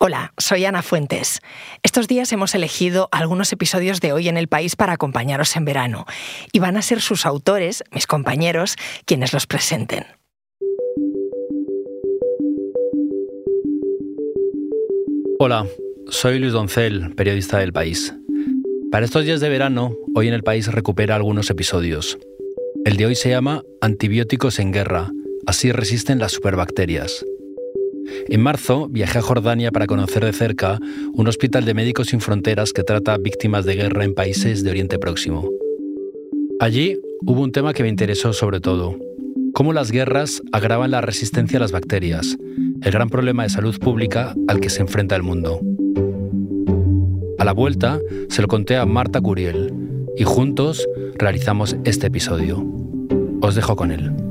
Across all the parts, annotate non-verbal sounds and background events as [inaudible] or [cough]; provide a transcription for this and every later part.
Hola, soy Ana Fuentes. Estos días hemos elegido algunos episodios de Hoy en el País para acompañaros en verano y van a ser sus autores, mis compañeros, quienes los presenten. Hola, soy Luis Doncel, periodista del País. Para estos días de verano, Hoy en el País recupera algunos episodios. El de hoy se llama Antibióticos en guerra, así resisten las superbacterias. En marzo viajé a Jordania para conocer de cerca un hospital de Médicos Sin Fronteras que trata víctimas de guerra en países de Oriente Próximo. Allí hubo un tema que me interesó sobre todo, cómo las guerras agravan la resistencia a las bacterias, el gran problema de salud pública al que se enfrenta el mundo. A la vuelta se lo conté a Marta Curiel y juntos realizamos este episodio. Os dejo con él.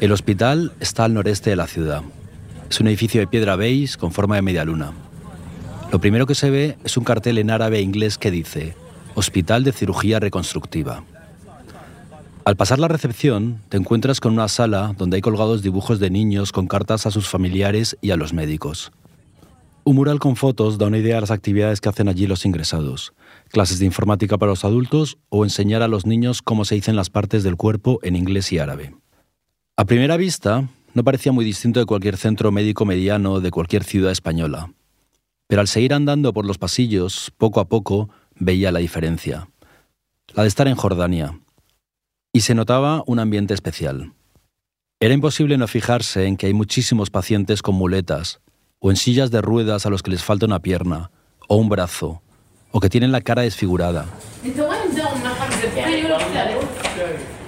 El hospital está al noreste de la ciudad. Es un edificio de piedra beige con forma de media luna. Lo primero que se ve es un cartel en árabe e inglés que dice Hospital de Cirugía Reconstructiva. Al pasar la recepción, te encuentras con una sala donde hay colgados dibujos de niños con cartas a sus familiares y a los médicos. Un mural con fotos da una idea de las actividades que hacen allí los ingresados. Clases de informática para los adultos o enseñar a los niños cómo se dicen las partes del cuerpo en inglés y árabe. A primera vista, no parecía muy distinto de cualquier centro médico mediano de cualquier ciudad española. Pero al seguir andando por los pasillos, poco a poco, veía la diferencia. La de estar en Jordania. Y se notaba un ambiente especial. Era imposible no fijarse en que hay muchísimos pacientes con muletas, o en sillas de ruedas a los que les falta una pierna, o un brazo, o que tienen la cara desfigurada.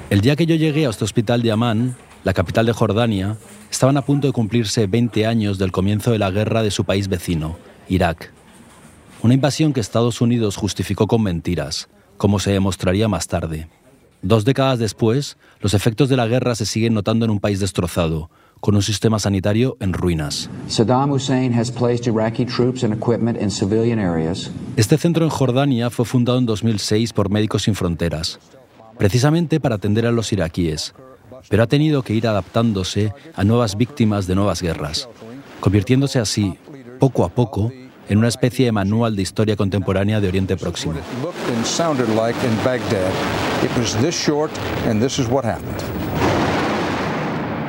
El día que yo llegué a este hospital de Amán, la capital de Jordania, estaban a punto de cumplirse 20 años del comienzo de la guerra de su país vecino, Irak. Una invasión que Estados Unidos justificó con mentiras, como se demostraría más tarde. Dos décadas después, los efectos de la guerra se siguen notando en un país destrozado, con un sistema sanitario en ruinas. Saddam Hussein has placed Iraqi troops and equipment in civilian areas. Este centro en Jordania fue fundado en 2006 por Médicos Sin Fronteras, precisamente para atender a los iraquíes, pero ha tenido que ir adaptándose a nuevas víctimas de nuevas guerras, convirtiéndose así, poco a poco, en una especie de manual de historia contemporánea de Oriente Próximo.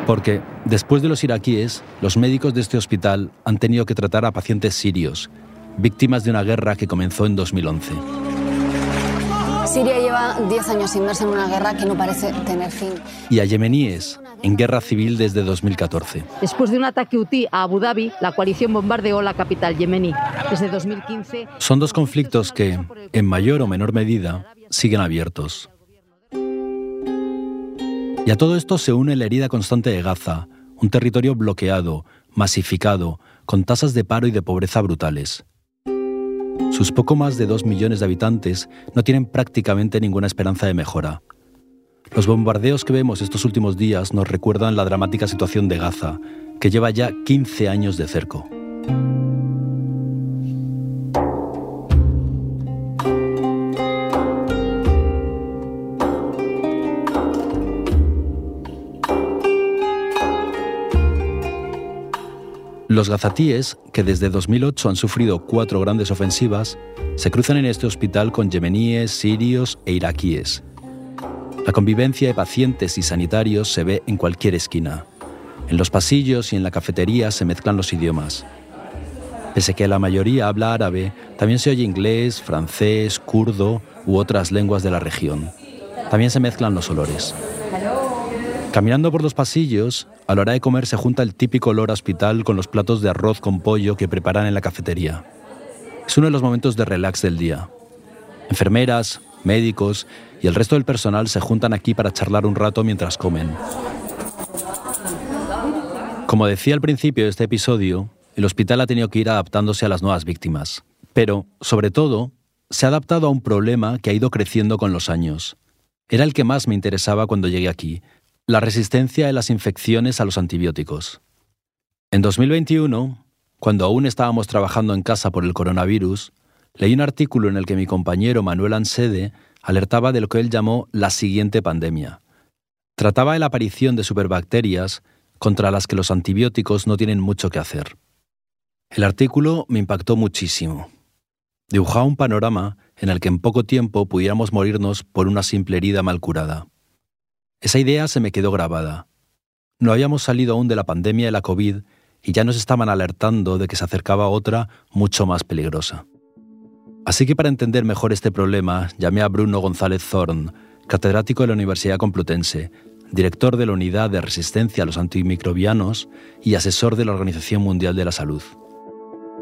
Porque, después de los iraquíes, los médicos de este hospital han tenido que tratar a pacientes sirios, víctimas de una guerra que comenzó en 2011. Siria lleva 10 años inmersa en una guerra que no parece tener fin. Y a yemeníes, en guerra civil desde 2014. Después de un ataque UTI a Abu Dhabi, la coalición bombardeó la capital yemení. Desde 2015... Son dos conflictos que, en mayor o menor medida, siguen abiertos. Y a todo esto se une la herida constante de Gaza, un territorio bloqueado, masificado, con tasas de paro y de pobreza brutales. Sus poco más de dos millones de habitantes no tienen prácticamente ninguna esperanza de mejora. Los bombardeos que vemos estos últimos días nos recuerdan la dramática situación de Gaza, que lleva ya 15 años de cerco. Los gazatíes, que desde 2008 han sufrido cuatro grandes ofensivas, se cruzan en este hospital con yemeníes, sirios e iraquíes. La convivencia de pacientes y sanitarios se ve en cualquier esquina. En los pasillos y en la cafetería se mezclan los idiomas. Pese que la mayoría habla árabe, también se oye inglés, francés, kurdo u otras lenguas de la región. También se mezclan los olores. Caminando por los pasillos, a la hora de comer se junta el típico olor hospital con los platos de arroz con pollo que preparan en la cafetería. Es uno de los momentos de relax del día. Enfermeras, médicos y el resto del personal se juntan aquí para charlar un rato mientras comen. Como decía al principio de este episodio, el hospital ha tenido que ir adaptándose a las nuevas víctimas. Pero, sobre todo, se ha adaptado a un problema que ha ido creciendo con los años. Era el que más me interesaba cuando llegué aquí, La resistencia de las infecciones a los antibióticos. En 2021, cuando aún estábamos trabajando en casa por el coronavirus, leí un artículo en el que mi compañero Manuel Ansede alertaba de lo que él llamó la siguiente pandemia. Trataba de la aparición de superbacterias contra las que los antibióticos no tienen mucho que hacer. El artículo me impactó muchísimo. Dibujaba un panorama en el que en poco tiempo pudiéramos morirnos por una simple herida mal curada. Esa idea se me quedó grabada. No habíamos salido aún de la pandemia de la COVID y ya nos estaban alertando de que se acercaba otra mucho más peligrosa. Así que para entender mejor este problema, llamé a Bruno González Zorn, catedrático de la Universidad Complutense, director de la Unidad de Resistencia a los Antimicrobianos y asesor de la Organización Mundial de la Salud.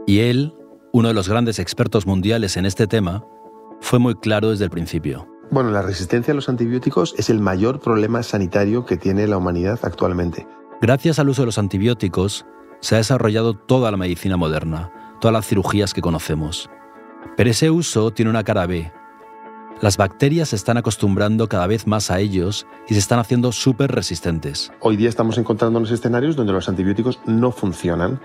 Y él, uno de los grandes expertos mundiales en este tema, fue muy claro desde el principio. Bueno, la resistencia a los antibióticos es el mayor problema sanitario que tiene la humanidad actualmente. Gracias al uso de los antibióticos, se ha desarrollado toda la medicina moderna, todas las cirugías que conocemos. Pero ese uso tiene una cara B. Las bacterias se están acostumbrando cada vez más a ellos y se están haciendo súper resistentes. Hoy día estamos encontrándonos escenarios donde los antibióticos no funcionan.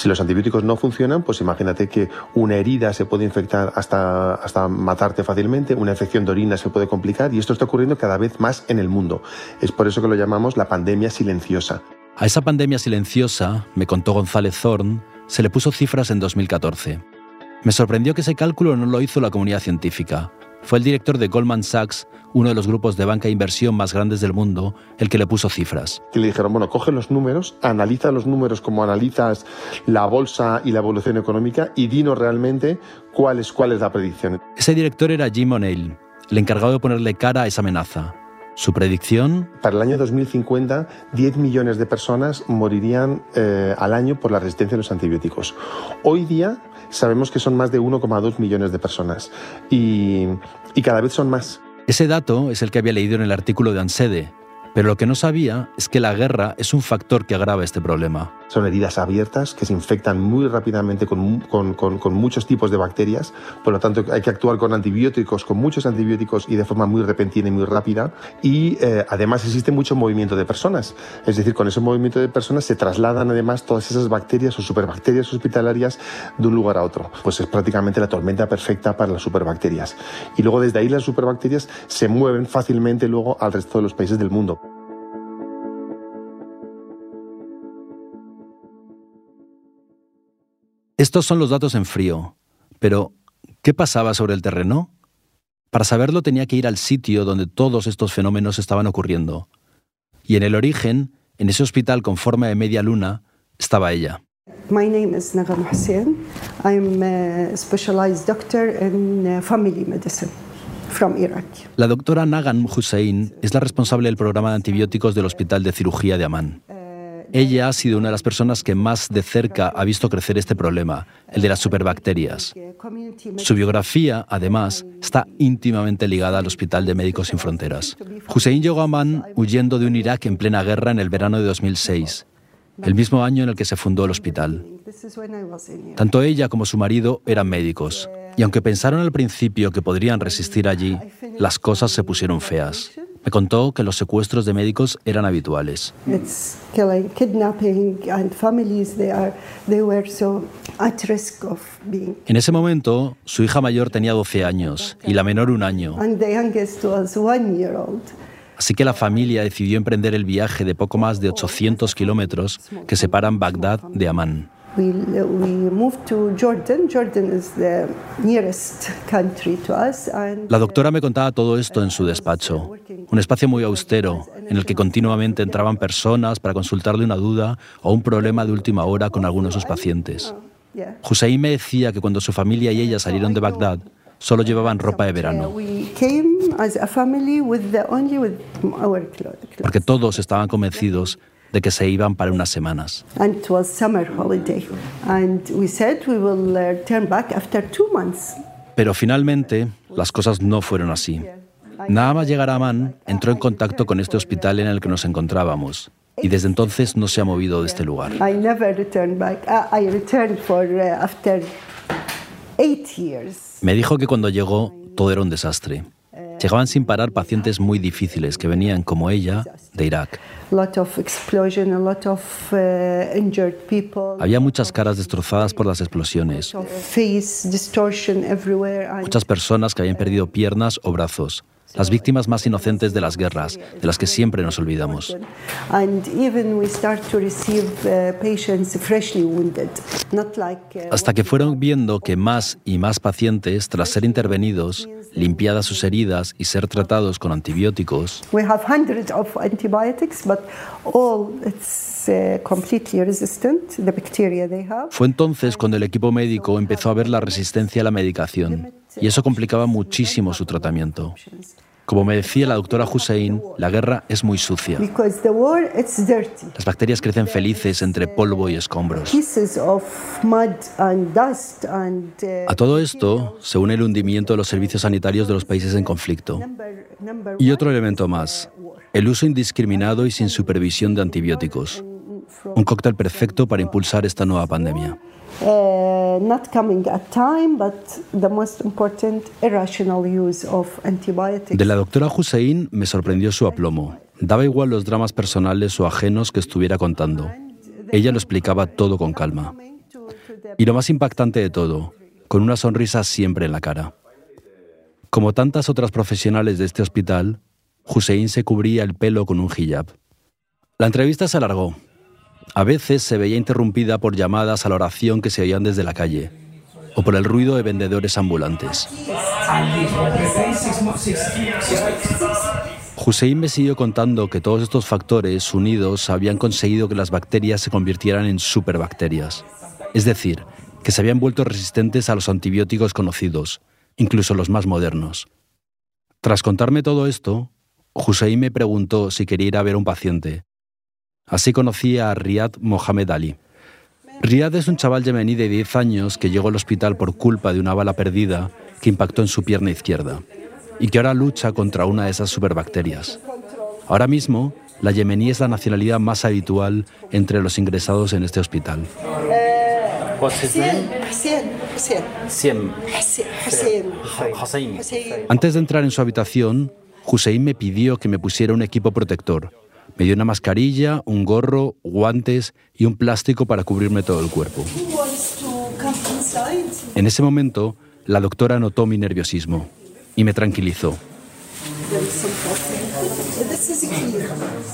Si los antibióticos no funcionan, pues imagínate que una herida se puede infectar hasta, hasta matarte fácilmente, una infección de orina se puede complicar y esto está ocurriendo cada vez más en el mundo. Es por eso que lo llamamos la pandemia silenciosa. A esa pandemia silenciosa, me contó González Zorn, se le puso cifras en 2014. Me sorprendió que ese cálculo no lo hizo la comunidad científica. Fue el director de Goldman Sachs, uno de los grupos de banca de inversión más grandes del mundo, el que le puso cifras. Y le dijeron, bueno, coge los números, analiza los números como analizas la bolsa y la evolución económica y dinos realmente cuál es, cuál es la predicción. Ese director era Jim O'Neill, el encargado de ponerle cara a esa amenaza. Su predicción... Para el año 2050, 10 millones de personas morirían eh, al año por la resistencia a los antibióticos. Hoy día sabemos que son más de 1,2 millones de personas y, cada vez son más. Ese dato es el que había leído en el artículo de Ansede, pero lo que no sabía es que la guerra es un factor que agrava este problema. Son heridas abiertas que se infectan muy rápidamente con, muchos tipos de bacterias, por lo tanto hay que actuar con antibióticos, con muchos antibióticos y de forma muy repentina y muy rápida. Y eh, además existe mucho movimiento de personas, es decir, con ese movimiento de personas se trasladan además todas esas bacterias o superbacterias hospitalarias de un lugar a otro. Pues es prácticamente la tormenta perfecta para las superbacterias. Y luego desde ahí las superbacterias se mueven fácilmente luego al resto de los países del mundo. Estos son los datos en frío, pero ¿qué pasaba sobre el terreno? Para saberlo tenía que ir al sitio donde todos estos fenómenos estaban ocurriendo. Y en el origen, en ese hospital con forma de media luna, estaba ella. My name is Nagam Hussein. I'm a specialized doctor in family medicine from Iraq. La doctora Nagan Hussein es la responsable del programa de antibióticos del Hospital de Cirugía de Amán. Ella ha sido una de las personas que más de cerca ha visto crecer este problema, el de las superbacterias. Su biografía, además, está íntimamente ligada al Hospital de Médicos Sin Fronteras. Hussein llegó a Amán huyendo de un Irak en plena guerra en el verano de 2006, el mismo año en el que se fundó el hospital. Tanto ella como su marido eran médicos, y aunque pensaron al principio que podrían resistir allí, las cosas se pusieron feas. Me contó que los secuestros de médicos eran habituales. En ese momento, su hija mayor tenía 12 años y la menor un año. Así que la familia decidió emprender el viaje de poco más de 800 kilómetros que separan Bagdad de Amán. La doctora me contaba todo esto en su despacho, un espacio muy austero en el que continuamente entraban personas para consultarle una duda o un problema de última hora con algunos de sus pacientes. Hussein me decía que cuando su familia y ella salieron de Bagdad, solo llevaban ropa de verano. Porque todos estaban convencidos de que se iban para unas semanas. Pero finalmente las cosas no fueron así. Nada más llegar a Amán, entró en contacto con este hospital en el que nos encontrábamos y desde entonces no se ha movido de este lugar. Me dijo que cuando llegó todo era un desastre. Llegaban sin parar pacientes muy difíciles que venían, como ella, de Irak. Había muchas caras destrozadas por las explosiones. Muchas personas que habían perdido piernas o brazos las víctimas más inocentes de las guerras, de las que siempre nos olvidamos. Hasta que fueron viendo que más y más pacientes, tras ser intervenidos, limpiadas sus heridas y ser tratados con antibióticos, fue entonces cuando el equipo médico empezó a ver la resistencia a la medicación y eso complicaba muchísimo su tratamiento. Como me decía la doctora Hussein, la guerra es muy sucia. Las bacterias crecen felices entre polvo y escombros. A todo esto se une el hundimiento de los servicios sanitarios de los países en conflicto. Y otro elemento más, el uso indiscriminado y sin supervisión de antibióticos. Un cóctel perfecto para impulsar esta nueva pandemia. Uh, not coming at time, but the most important, irrational use of antibiotics. De la doctora Hussein me sorprendió su aplomo. Daba igual los dramas personales o ajenos que estuviera contando. Ella lo explicaba todo con calma. Y lo más impactante de todo, con una sonrisa siempre en la cara. Como tantas otras profesionales de este hospital, Hussein se cubría el pelo con un hijab. La entrevista se alargó, a veces se veía interrumpida por llamadas a la oración que se oían desde la calle o por el ruido de vendedores ambulantes. Hussein me siguió contando que todos estos factores unidos habían conseguido que las bacterias se convirtieran en superbacterias, es decir, que se habían vuelto resistentes a los antibióticos conocidos, incluso los más modernos. Tras contarme todo esto, Hussein me preguntó si quería ir a ver a un paciente, Así conocí a Riyad Mohamed Ali. Riyad es un chaval yemení de 10 años que llegó al hospital por culpa de una bala perdida que impactó en su pierna izquierda y que ahora lucha contra una de esas superbacterias. Ahora mismo, la yemení es la nacionalidad más habitual entre los ingresados en este hospital. Antes de entrar en su habitación, Hussein me pidió que me pusiera un equipo protector, me dio una mascarilla, un gorro, guantes y un plástico para cubrirme todo el cuerpo. En ese momento, la doctora notó mi nerviosismo y me tranquilizó.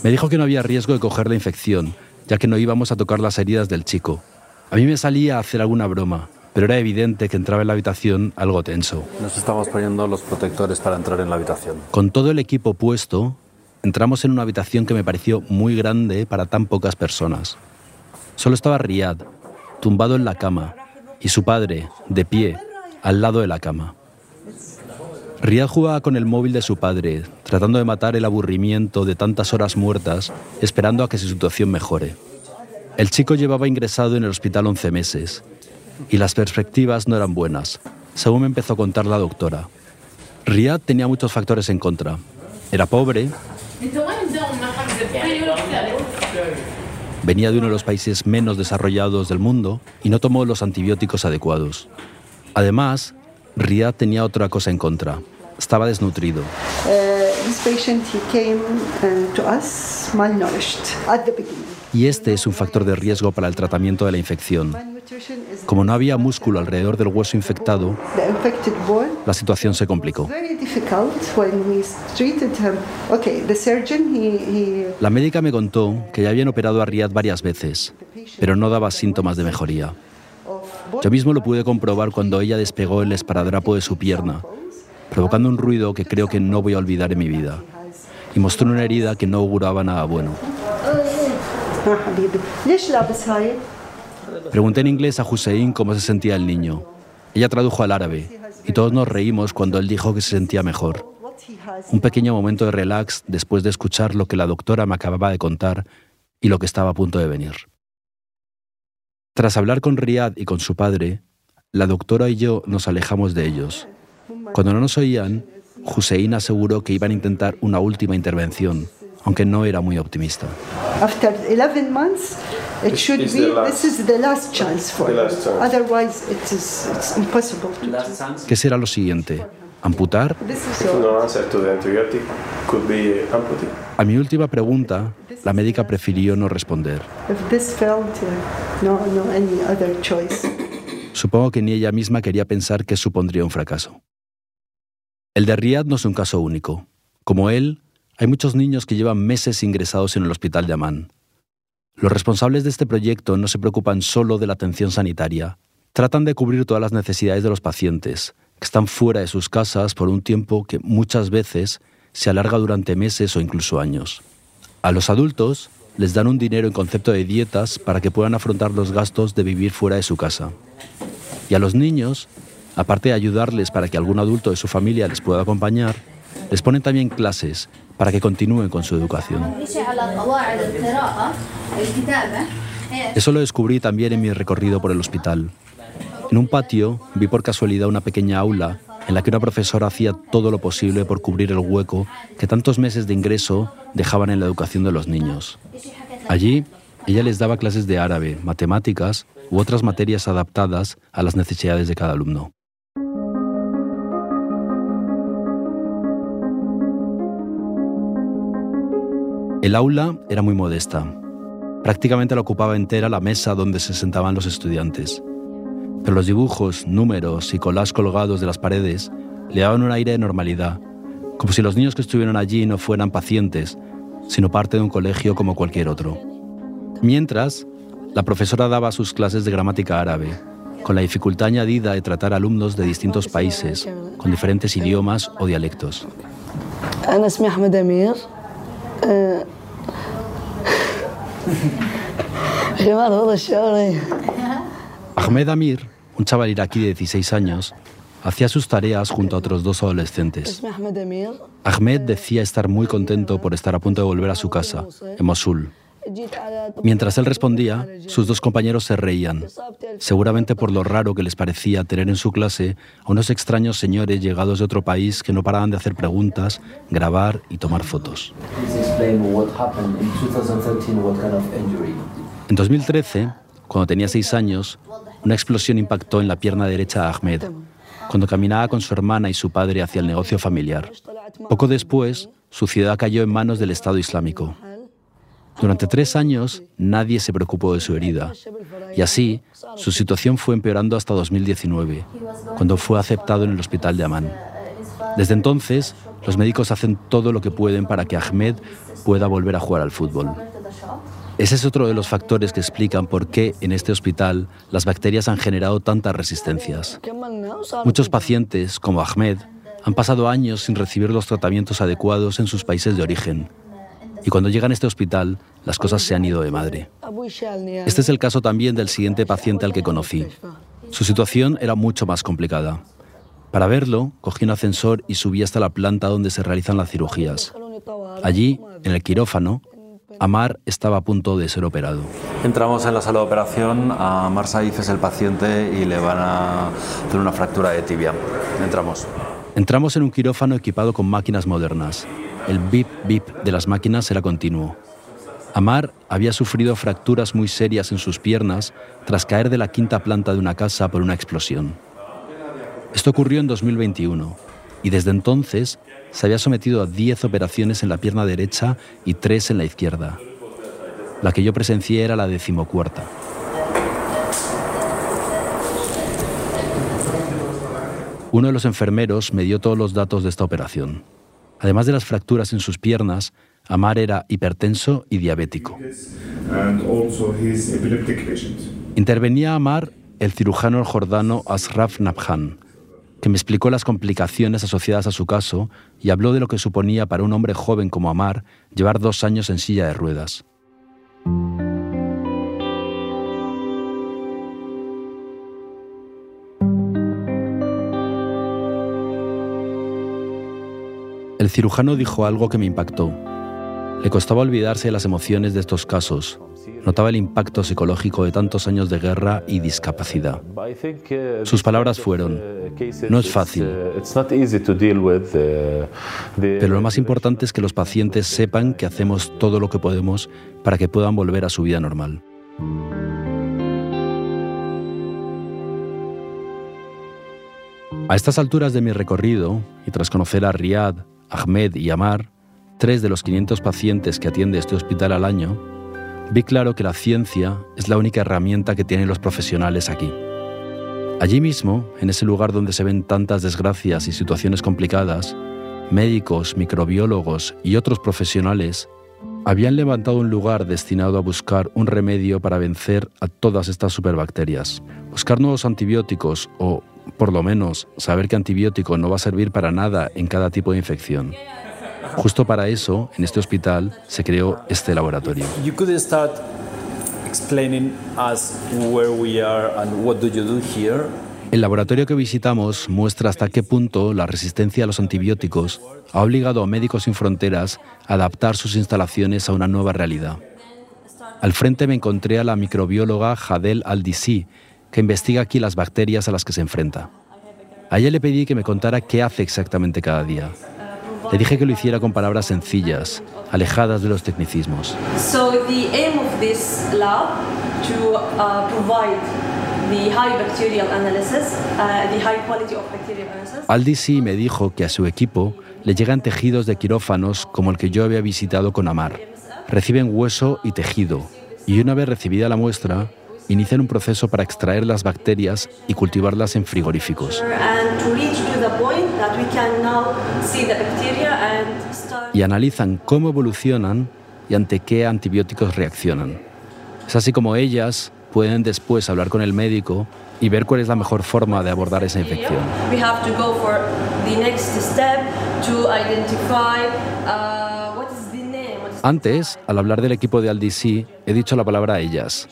Me dijo que no había riesgo de coger la infección, ya que no íbamos a tocar las heridas del chico. A mí me salía a hacer alguna broma, pero era evidente que entraba en la habitación algo tenso. Nos estamos poniendo los protectores para entrar en la habitación. Con todo el equipo puesto, entramos en una habitación que me pareció muy grande para tan pocas personas. Solo estaba Riyad, tumbado en la cama, y su padre, de pie, al lado de la cama. Riyad jugaba con el móvil de su padre, tratando de matar el aburrimiento de tantas horas muertas, esperando a que su situación mejore. El chico llevaba ingresado en el hospital 11 meses, y las perspectivas no eran buenas, según me empezó a contar la doctora. Riyad tenía muchos factores en contra. Era pobre, Venía de uno de los países menos desarrollados del mundo y no tomó los antibióticos adecuados. Además, Riyad tenía otra cosa en contra. Estaba desnutrido. Y este es un factor de riesgo para el tratamiento de la infección. Como no había músculo alrededor del hueso infectado, la situación se complicó. La médica me contó que ya habían operado a Riyad varias veces, pero no daba síntomas de mejoría. Yo mismo lo pude comprobar cuando ella despegó el esparadrapo de su pierna, provocando un ruido que creo que no voy a olvidar en mi vida, y mostró una herida que no auguraba nada bueno. [laughs] Pregunté en inglés a Hussein cómo se sentía el niño. Ella tradujo al árabe y todos nos reímos cuando él dijo que se sentía mejor. Un pequeño momento de relax después de escuchar lo que la doctora me acababa de contar y lo que estaba a punto de venir. Tras hablar con Riyad y con su padre, la doctora y yo nos alejamos de ellos. Cuando no nos oían, Hussein aseguró que iban a intentar una última intervención, aunque no era muy optimista. After 11 months, it should be this is the last chance for her. Otherwise, it is it's impossible. ¿Qué será lo siguiente? ¿Amputar? A mi última pregunta, la médica prefirió no responder. Supongo que ni ella misma quería pensar que supondría un fracaso. El de Riyadh no es un caso único. Como él, hay muchos niños que llevan meses ingresados en el hospital de Amán. Los responsables de este proyecto no se preocupan solo de la atención sanitaria, tratan de cubrir todas las necesidades de los pacientes, que están fuera de sus casas por un tiempo que muchas veces se alarga durante meses o incluso años. A los adultos les dan un dinero en concepto de dietas para que puedan afrontar los gastos de vivir fuera de su casa. Y a los niños, aparte de ayudarles para que algún adulto de su familia les pueda acompañar, les ponen también clases para que continúen con su educación. Eso lo descubrí también en mi recorrido por el hospital. En un patio vi por casualidad una pequeña aula en la que una profesora hacía todo lo posible por cubrir el hueco que tantos meses de ingreso dejaban en la educación de los niños. Allí, ella les daba clases de árabe, matemáticas u otras materias adaptadas a las necesidades de cada alumno. El aula era muy modesta. Prácticamente la ocupaba entera la mesa donde se sentaban los estudiantes. Pero los dibujos, números y colas colgados de las paredes le daban un aire de normalidad, como si los niños que estuvieron allí no fueran pacientes, sino parte de un colegio como cualquier otro. Mientras, la profesora daba sus clases de gramática árabe, con la dificultad añadida de tratar alumnos de distintos países, con diferentes idiomas o dialectos. Ahmed Amir, un chaval iraquí de 16 años, hacía sus tareas junto a otros dos adolescentes. Ahmed decía estar muy contento por estar a punto de volver a su casa, en Mosul. Mientras él respondía, sus dos compañeros se reían, seguramente por lo raro que les parecía tener en su clase a unos extraños señores llegados de otro país que no paraban de hacer preguntas, grabar y tomar fotos. En 2013, cuando tenía seis años, una explosión impactó en la pierna derecha de Ahmed, cuando caminaba con su hermana y su padre hacia el negocio familiar. Poco después, su ciudad cayó en manos del Estado Islámico. Durante tres años nadie se preocupó de su herida y así su situación fue empeorando hasta 2019, cuando fue aceptado en el hospital de Amán. Desde entonces, los médicos hacen todo lo que pueden para que Ahmed pueda volver a jugar al fútbol. Ese es otro de los factores que explican por qué en este hospital las bacterias han generado tantas resistencias. Muchos pacientes, como Ahmed, han pasado años sin recibir los tratamientos adecuados en sus países de origen y cuando llegan a este hospital, las cosas se han ido de madre. Este es el caso también del siguiente paciente al que conocí. Su situación era mucho más complicada. Para verlo, cogí un ascensor y subí hasta la planta donde se realizan las cirugías. Allí, en el quirófano, Amar estaba a punto de ser operado. Entramos en la sala de operación, Amar Saif es el paciente y le van a hacer una fractura de tibia. Entramos. Entramos en un quirófano equipado con máquinas modernas. El bip bip de las máquinas era continuo. Amar había sufrido fracturas muy serias en sus piernas tras caer de la quinta planta de una casa por una explosión. Esto ocurrió en 2021 y desde entonces se había sometido a 10 operaciones en la pierna derecha y 3 en la izquierda. La que yo presencié era la decimocuarta. Uno de los enfermeros me dio todos los datos de esta operación. Además de las fracturas en sus piernas, Amar era hipertenso y diabético. Intervenía Amar el cirujano jordano Asraf Nabhan, que me explicó las complicaciones asociadas a su caso y habló de lo que suponía para un hombre joven como Amar llevar dos años en silla de ruedas. El cirujano dijo algo que me impactó. Le costaba olvidarse de las emociones de estos casos. Notaba el impacto psicológico de tantos años de guerra y discapacidad. Sus palabras fueron, no es fácil. Pero lo más importante es que los pacientes sepan que hacemos todo lo que podemos para que puedan volver a su vida normal. A estas alturas de mi recorrido, y tras conocer a Riad, Ahmed y Amar, tres de los 500 pacientes que atiende este hospital al año, vi claro que la ciencia es la única herramienta que tienen los profesionales aquí. Allí mismo, en ese lugar donde se ven tantas desgracias y situaciones complicadas, médicos, microbiólogos y otros profesionales habían levantado un lugar destinado a buscar un remedio para vencer a todas estas superbacterias, buscar nuevos antibióticos o por lo menos saber que antibiótico no va a servir para nada en cada tipo de infección. Justo para eso, en este hospital, se creó este laboratorio. El laboratorio que visitamos muestra hasta qué punto la resistencia a los antibióticos ha obligado a Médicos Sin Fronteras a adaptar sus instalaciones a una nueva realidad. Al frente me encontré a la microbióloga Jadel Aldisi, que investiga aquí las bacterias a las que se enfrenta. A ella le pedí que me contara qué hace exactamente cada día. Le dije que lo hiciera con palabras sencillas, alejadas de los tecnicismos. Aldisi me dijo que a su equipo le llegan tejidos de quirófanos como el que yo había visitado con Amar. Reciben hueso y tejido, y una vez recibida la muestra, inician un proceso para extraer las bacterias y cultivarlas en frigoríficos. Y analizan cómo evolucionan y ante qué antibióticos reaccionan. Es así como ellas pueden después hablar con el médico y ver cuál es la mejor forma de abordar esa infección. Antes, al hablar del equipo de Aldisi, he dicho la palabra ellas.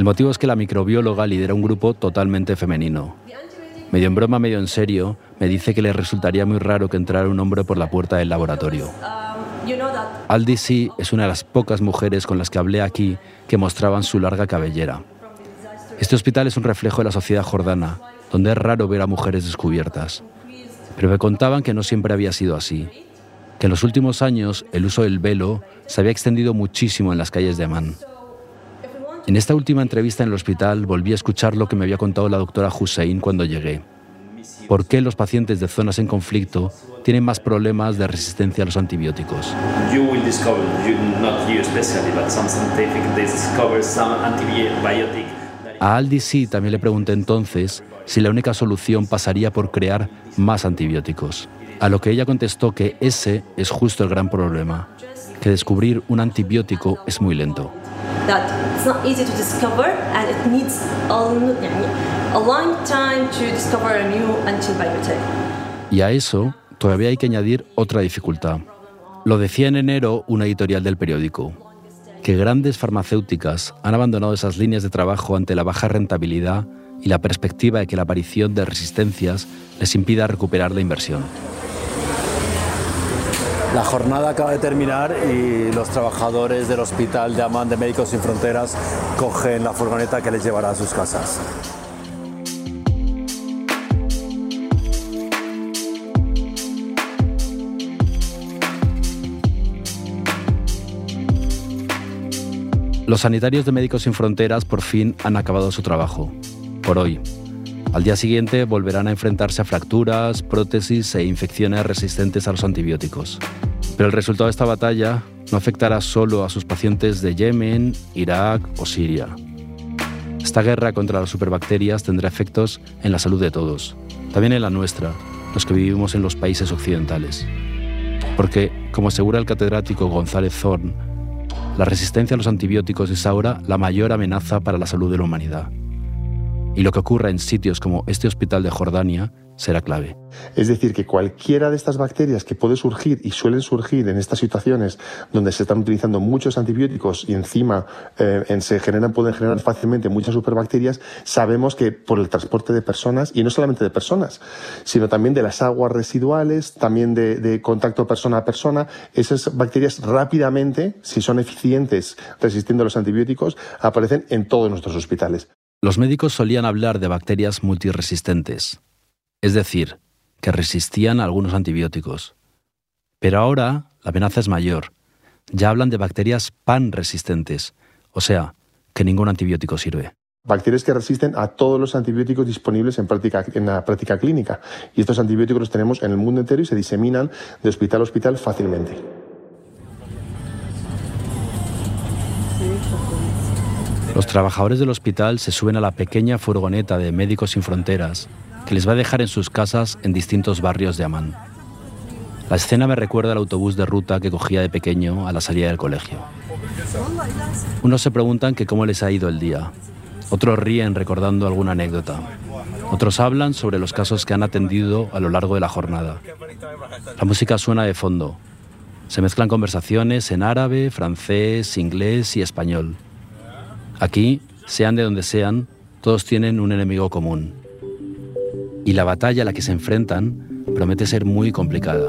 El motivo es que la microbióloga lidera un grupo totalmente femenino. Medio en broma, medio en serio, me dice que le resultaría muy raro que entrara un hombre por la puerta del laboratorio. Aldisi es una de las pocas mujeres con las que hablé aquí que mostraban su larga cabellera. Este hospital es un reflejo de la sociedad jordana, donde es raro ver a mujeres descubiertas. Pero me contaban que no siempre había sido así, que en los últimos años el uso del velo se había extendido muchísimo en las calles de Amán. En esta última entrevista en el hospital volví a escuchar lo que me había contado la doctora Hussein cuando llegué. ¿Por qué los pacientes de zonas en conflicto tienen más problemas de resistencia a los antibióticos? A Aldi sí también le pregunté entonces si la única solución pasaría por crear más antibióticos. A lo que ella contestó que ese es justo el gran problema, que descubrir un antibiótico es muy lento. Y a eso todavía hay que añadir otra dificultad. Lo decía en enero una editorial del periódico, que grandes farmacéuticas han abandonado esas líneas de trabajo ante la baja rentabilidad y la perspectiva de que la aparición de resistencias les impida recuperar la inversión. La jornada acaba de terminar y los trabajadores del Hospital de Amán de Médicos Sin Fronteras cogen la furgoneta que les llevará a sus casas. Los sanitarios de Médicos Sin Fronteras por fin han acabado su trabajo, por hoy. Al día siguiente volverán a enfrentarse a fracturas, prótesis e infecciones resistentes a los antibióticos. Pero el resultado de esta batalla no afectará solo a sus pacientes de Yemen, Irak o Siria. Esta guerra contra las superbacterias tendrá efectos en la salud de todos, también en la nuestra, los que vivimos en los países occidentales. Porque, como asegura el catedrático González Zorn, la resistencia a los antibióticos es ahora la mayor amenaza para la salud de la humanidad y lo que ocurra en sitios como este hospital de Jordania será clave. Es decir, que cualquiera de estas bacterias que puede surgir y suelen surgir en estas situaciones donde se están utilizando muchos antibióticos y encima eh, se generan, pueden generar fácilmente muchas superbacterias, sabemos que por el transporte de personas, y no solamente de personas, sino también de las aguas residuales, también de, de contacto persona a persona, esas bacterias rápidamente, si son eficientes resistiendo a los antibióticos, aparecen en todos nuestros hospitales. Los médicos solían hablar de bacterias multiresistentes, es decir, que resistían a algunos antibióticos. Pero ahora la amenaza es mayor. Ya hablan de bacterias panresistentes, o sea, que ningún antibiótico sirve. Bacterias que resisten a todos los antibióticos disponibles en, práctica, en la práctica clínica. Y estos antibióticos los tenemos en el mundo entero y se diseminan de hospital a hospital fácilmente. Los trabajadores del hospital se suben a la pequeña furgoneta de Médicos Sin Fronteras que les va a dejar en sus casas en distintos barrios de Amán. La escena me recuerda al autobús de ruta que cogía de pequeño a la salida del colegio. Unos se preguntan que cómo les ha ido el día, otros ríen recordando alguna anécdota, otros hablan sobre los casos que han atendido a lo largo de la jornada. La música suena de fondo, se mezclan conversaciones en árabe, francés, inglés y español. Aquí, sean de donde sean, todos tienen un enemigo común. Y la batalla a la que se enfrentan promete ser muy complicada.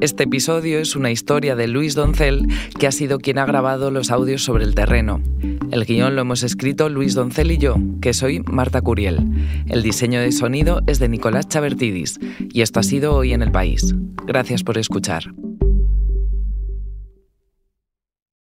Este episodio es una historia de Luis Doncel, que ha sido quien ha grabado los audios sobre el terreno. El guion lo hemos escrito Luis Doncel y yo, que soy Marta Curiel. El diseño de sonido es de Nicolás Chabertidis y esto ha sido Hoy en el País. Gracias por escuchar.